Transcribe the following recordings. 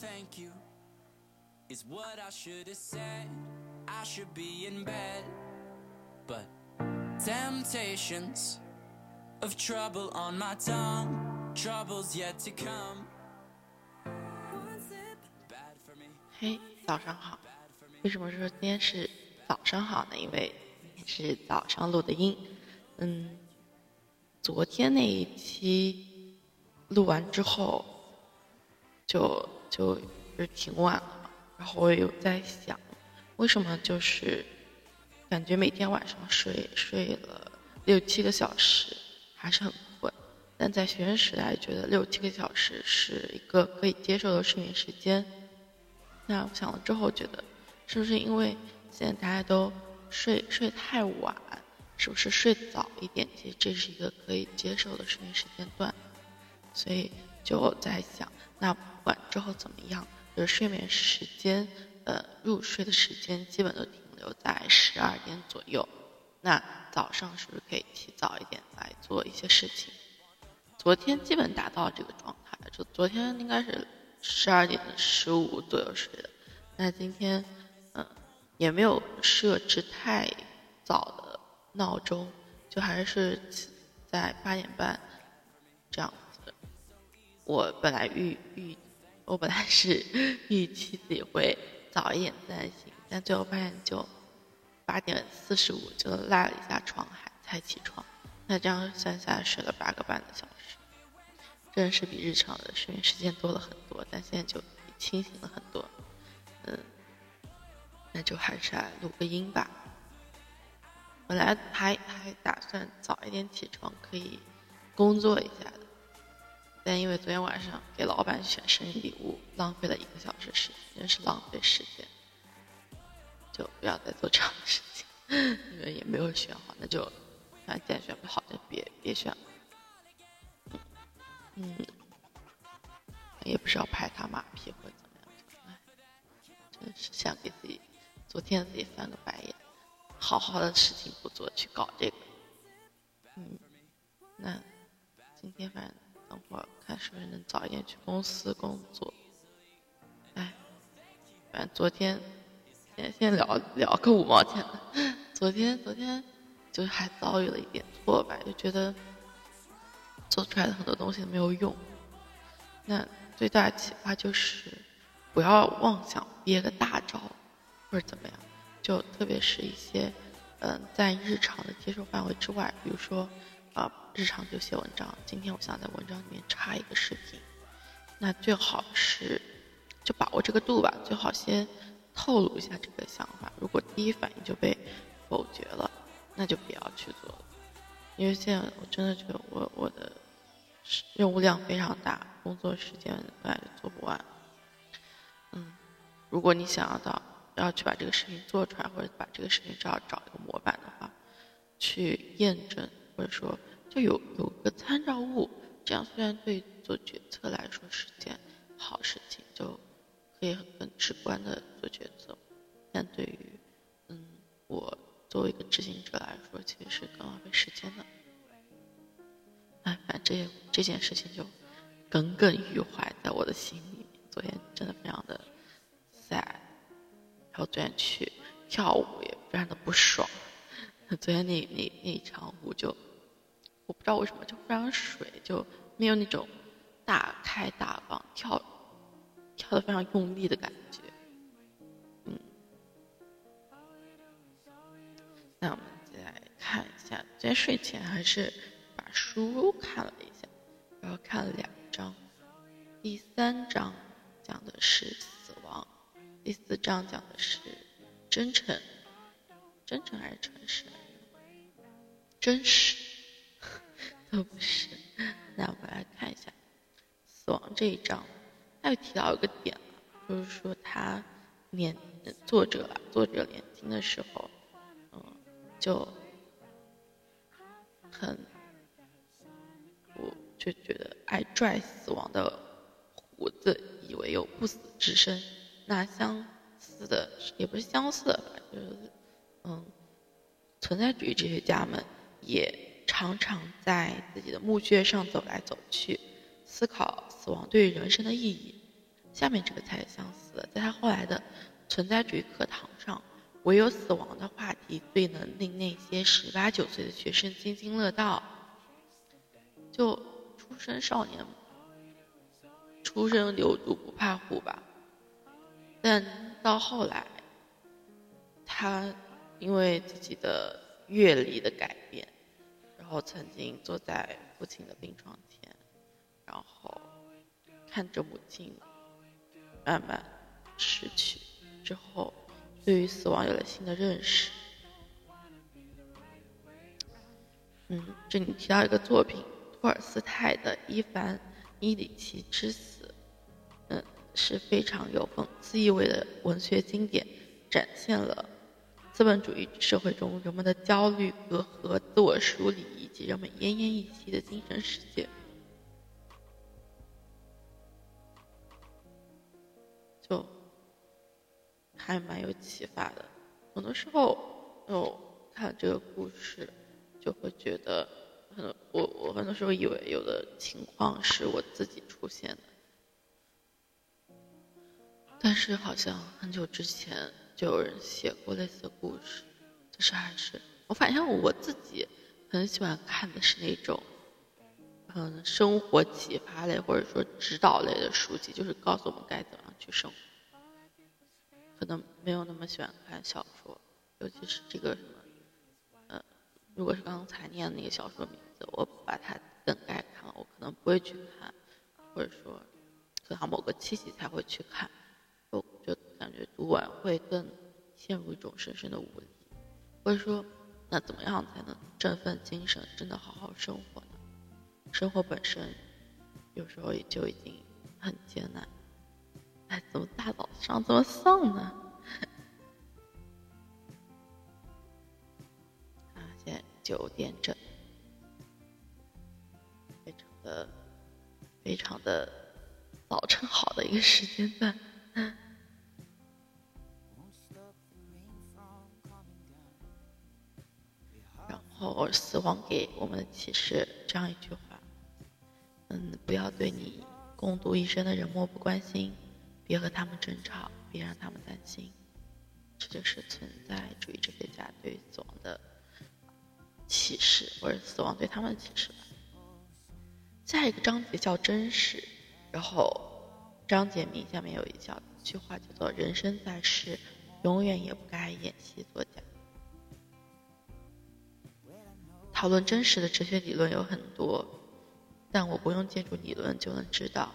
thank you is what I should have said. I should be in bed, but temptations of trouble on my tongue, troubles yet to come. Bad for me, 嘿，早上好。为什么说今天是早上好呢？因为是早上录的音。嗯，昨天那一期录完之后，就就就是挺晚了。然后我也有在想，为什么就是感觉每天晚上睡睡了六七个小时还是很困，但在学生时代觉得六七个小时是一个可以接受的睡眠时间。那我想了之后觉得，是不是因为现在大家都睡睡太晚，是不是睡早一点，其实这是一个可以接受的睡眠时间段？所以就在想，那不管之后怎么样，就是睡眠时间，呃，入睡的时间基本都停留在十二点左右。那早上是不是可以提早一点来做一些事情？昨天基本达到这个状态，就昨天应该是十二点十五左右睡的。那今天，嗯，也没有设置太早的闹钟，就还是在八点半这样。我本来预预，我本来是 预期自己会早一点自然醒，但最后发现就八点四十五就赖了一下床，还才起床。那这样算下来睡了八个半的小时，真的是比日常的睡眠时间多了很多，但现在就清醒了很多。嗯，那就还是来录个音吧。本来还还打算早一点起床，可以工作一下的，但因为昨天晚上给老板选生日礼物，浪费了一个小时时间，真是浪费时间。就不要再做这样的事情，因为也没有选好，那就反正既然选不好，就别别选了。嗯，也不是要拍他马屁或怎么样，真是想给自己昨天自己翻个白眼，好好的事情不做，去搞这个。嗯，那今天反正等会儿看是不是能早一点去公司工作。哎，反正昨天。先先聊聊个五毛钱的。昨天昨天就还遭遇了一点挫败，就觉得做出来的很多东西没有用。那最大的启发就是不要妄想憋个大招或者怎么样，就特别是一些嗯在日常的接受范围之外，比如说日常就写文章，今天我想在文章里面插一个视频，那最好是就把握这个度吧，最好先。透露一下这个想法，如果第一反应就被否决了，那就不要去做了。因为现在我真的觉得我我的任务量非常大，工作时间本来就做不完。嗯，如果你想要到要去把这个视频做出来，或者把这个视频找找一个模板的话，去验证或者说就有有个参照物，这样虽然对做决策来说是件好事情，就。可以很直观的做决策，但对于嗯我作为一个执行者来说，其实是更浪费时间的。哎，反正这这件事情就耿耿于怀在我的心里。昨天真的非常的 sad，然后昨天去跳舞也非常的不爽。昨天那那那一场舞就我不知道为什么就非常水，就没有那种大开大放跳。跳的非常用力的感觉，嗯，那我们再来看一下，今天睡前还是把书看了一下，然后看了两章，第三章讲的是死亡，第四章讲的是真诚，真诚还是诚实？真实都不是。那我们来看一下死亡这一章。他又提到一个点就是说他年作者，作者年轻的时候，嗯，就很，我就觉得爱拽死亡的胡子，以为有不死之身。那相似的，也不是相似的吧，就是，嗯，存在主义哲学家们也常常在自己的墓穴上走来走去。思考死亡对于人生的意义，下面这个才相似，在他后来的存在主义课堂上，唯有死亡的话题最能令那些十八九岁的学生津津乐道。就出生少年，出生牛犊不怕虎吧。但到后来，他因为自己的阅历的改，我曾经坐在父亲的病床前，然后看着母亲慢慢逝去之后，对于死亡有了新的认识。嗯，这里提到一个作品。托尔斯泰的《伊凡·伊里奇之死》，嗯，是非常有讽刺意味的文学经典，展现了资本主义社会中人们的焦虑、隔阂、自我梳理以及人们奄奄一息的精神世界。就还蛮有启发的。很多时候，哦，看这个故事，就会觉得。很多我我很多时候以为有的情况是我自己出现的，但是好像很久之前就有人写过类似的故事，就是还是我反正我自己很喜欢看的是那种，嗯，生活启发类或者说指导类的书籍，就是告诉我们该怎样去生活。可能没有那么喜欢看小说，尤其是这个什么。如果是刚才念的那个小说名字，我把它等待看了，我可能不会去看，或者说，可能某个契机才会去看，感觉读完会更陷入一种深深的无力，或者说，那怎么样才能振奋精神，真的好好生活呢？生活本身有时候也就已经很艰难，哎，怎么大早上这么丧呢？啊，现在九点整，非常的、非常的早晨好的一个时间段。后，死亡给我们的启示这样一句话：嗯，不要对你共度一生的人漠不关心，别和他们争吵，别让他们担心。这就是存在主义哲学家对死亡的。启示，或者死亡对他们的启示吧。下一个章节叫真实，然后章节名下面有一小句话叫做“人生在世，永远也不该演戏作假”。讨论真实的哲学理论有很多，但我不用借助理论就能知道，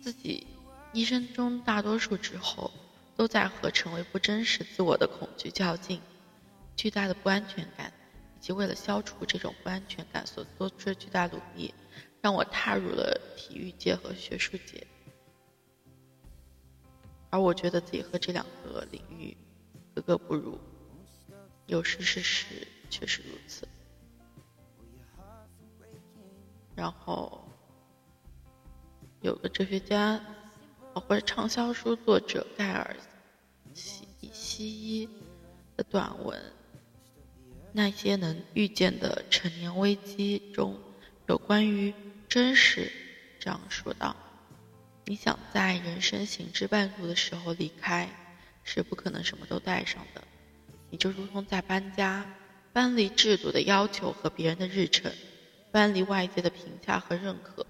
自己一生中大多数之后都在和成为不真实自我的恐惧较劲，巨大的不安全感。以及为了消除这种不安全感所做出的巨大努力，让我踏入了体育界和学术界。而我觉得自己和这两个领域格格不入，有时事实确实如此。然后有个哲学家，或者畅销书作者盖尔西西伊的短文。那些能预见的成年危机中，有关于真实这样说道：“你想在人生行至半途的时候离开，是不可能什么都带上的。你就如同在搬家，搬离制度的要求和别人的日程，搬离外界的评价和认可。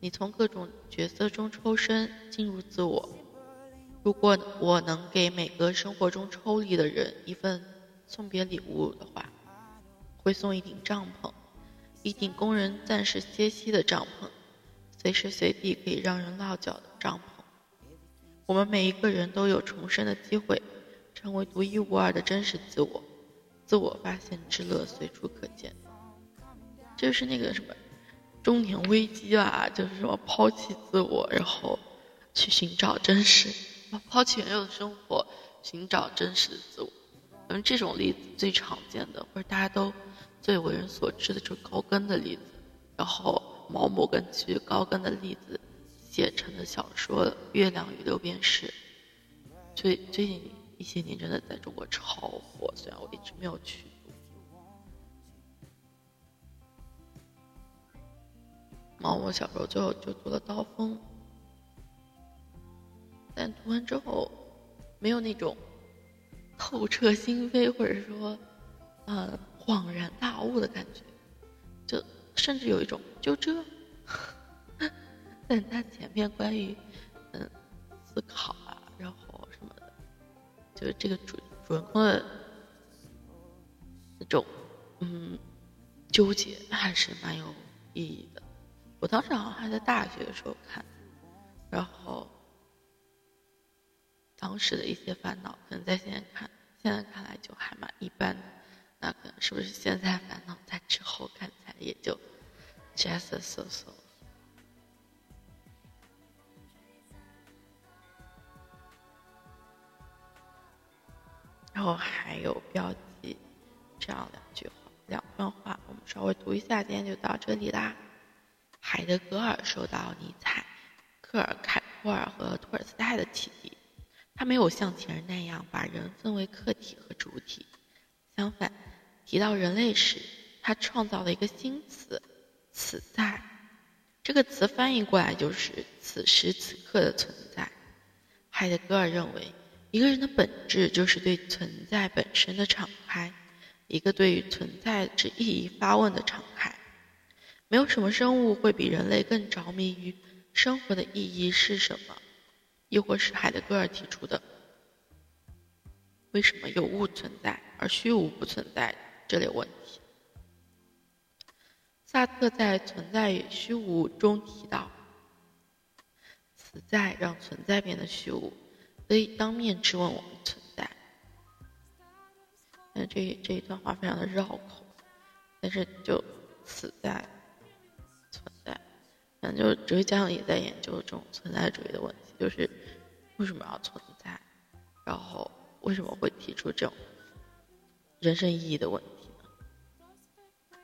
你从各种角色中抽身，进入自我。如果我能给每个生活中抽离的人一份。”送别礼物的话，会送一顶帐篷，一顶供人暂时歇息的帐篷，随时随地可以让人落脚的帐篷。我们每一个人都有重生的机会，成为独一无二的真实自我，自我发现之乐随处可见。就是那个什么中年危机啊，就是什么抛弃自我，然后去寻找真实，抛弃原有的生活，寻找真实的自我。嗯，这种例子最常见的，或者大家都最为人所知的，就是高更的例子。然后毛姆根据高更的例子写成的小说《月亮与六便士》，最最近一些年真的在中国超火，虽然我一直没有去读。毛姆小时候最后就读了《刀锋》，但读完之后没有那种透彻心扉，或者说，呃，恍然大悟的感觉，就甚至有一种就这。但他前面关于嗯思考啊，然后什么的，就是这个主主人公的那种嗯纠结，还是蛮有意义的。我当时好像还在大学的时候看，然后当时的一些烦恼，可能在现在看，现在看来就还蛮一般的。那可能是不是现在烦恼，在之后看起来也就 just so so。然后还有标记这样两句话，两段话，我们稍微读一下，今天就到这里啦。海德格尔受到尼采、克尔凯郭尔和托尔斯泰的启迪，他没有像前人那样把人分为客体和主体，相反，提到人类时，他创造了一个新词“此在”。这个词翻译过来就是“此时此刻的存在”。海德格尔认为，一个人的本质就是对存在本身的敞开，一个对于存在之意义发问的敞开。没有什么生物会比人类更着迷于生活的意义是什么，亦或是海德格尔提出的“为什么有物存在而虚无不存在”这类问题。萨特在《存在与虚无》中提到：“此在让存在变得虚无，所以当面质问我们存在。”但这这一段话非常的绕口，但是就此在。反正就是哲学家也在研究这种存在主义的问题，就是为什么要存在，然后为什么会提出这种人生意义的问题呢？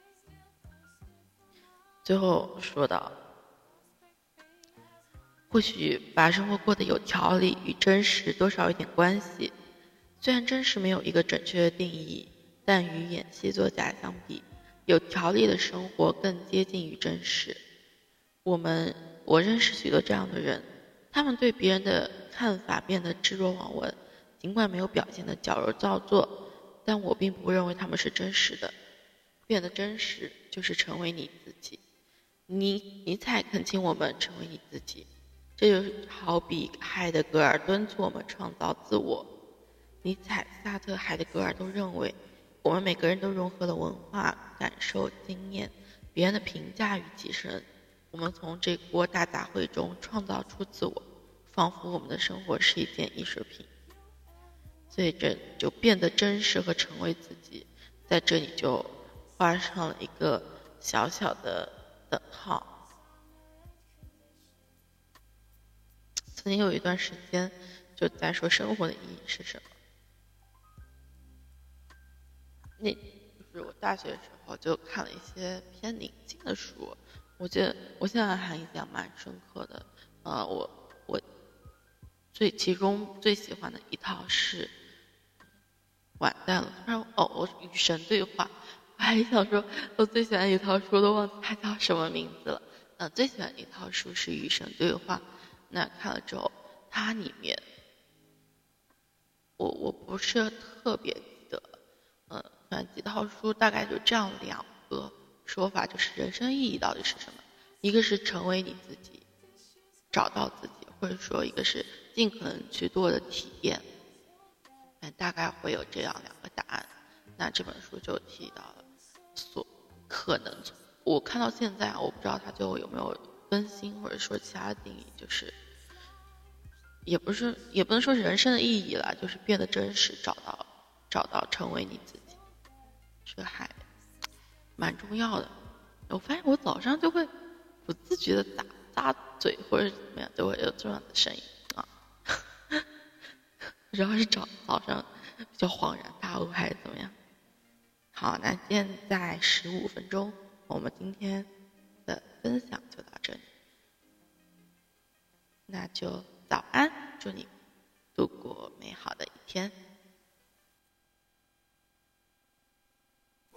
最后说到，或许把生活过得有条理与真实多少有点关系。虽然真实没有一个准确的定义，但与演戏作假相比，有条理的生活更接近于真实。我们我认识许多这样的人，他们对别人的看法变得置若罔闻，尽管没有表现的矫揉造作，但我并不认为他们是真实的。变得真实就是成为你自己。尼尼采恳请我们成为你自己，这就好比海德格尔敦促我们创造自我。尼采、萨特、海德格尔都认为，我们每个人都融合了文化、感受、经验、别人的评价与己身。我们从这锅大杂烩中创造出自我，仿佛我们的生活是一件艺术品。所以这就变得真实和成为自己，在这里就画上了一个小小的等号。曾经有一段时间就在说生活的意义是什么，那就是我大学的时候就看了一些偏宁静的书。我觉得我现在还印象蛮深刻的，呃，我我最其中最喜欢的一套是，完蛋了，突然哦，我与神对话，我还想说，我最喜欢一套书都忘记它叫什么名字了，呃，最喜欢一套书是与神对话，那看了之后，它里面，我我不是特别记得，嗯，反正几套书大概就这样两。说法就是人生意义到底是什么？一个是成为你自己，找到自己，或者说一个是尽可能去多的体验。嗯，大概会有这样两个答案。那这本书就提到了，所可能我看到现在，我不知道它最后有没有更新，或者说其他的定义，就是也不是也不能说是人生的意义了，就是变得真实，找到找到成为你自己，这还。蛮重要的，我发现我早上就会不自觉的打咂嘴或者怎么样，就会有这样的声音啊。主要是早早上比较恍然大悟还是怎么样？好，那现在十五分钟，我们今天的分享就到这里，那就早安，祝你度过美好的一天。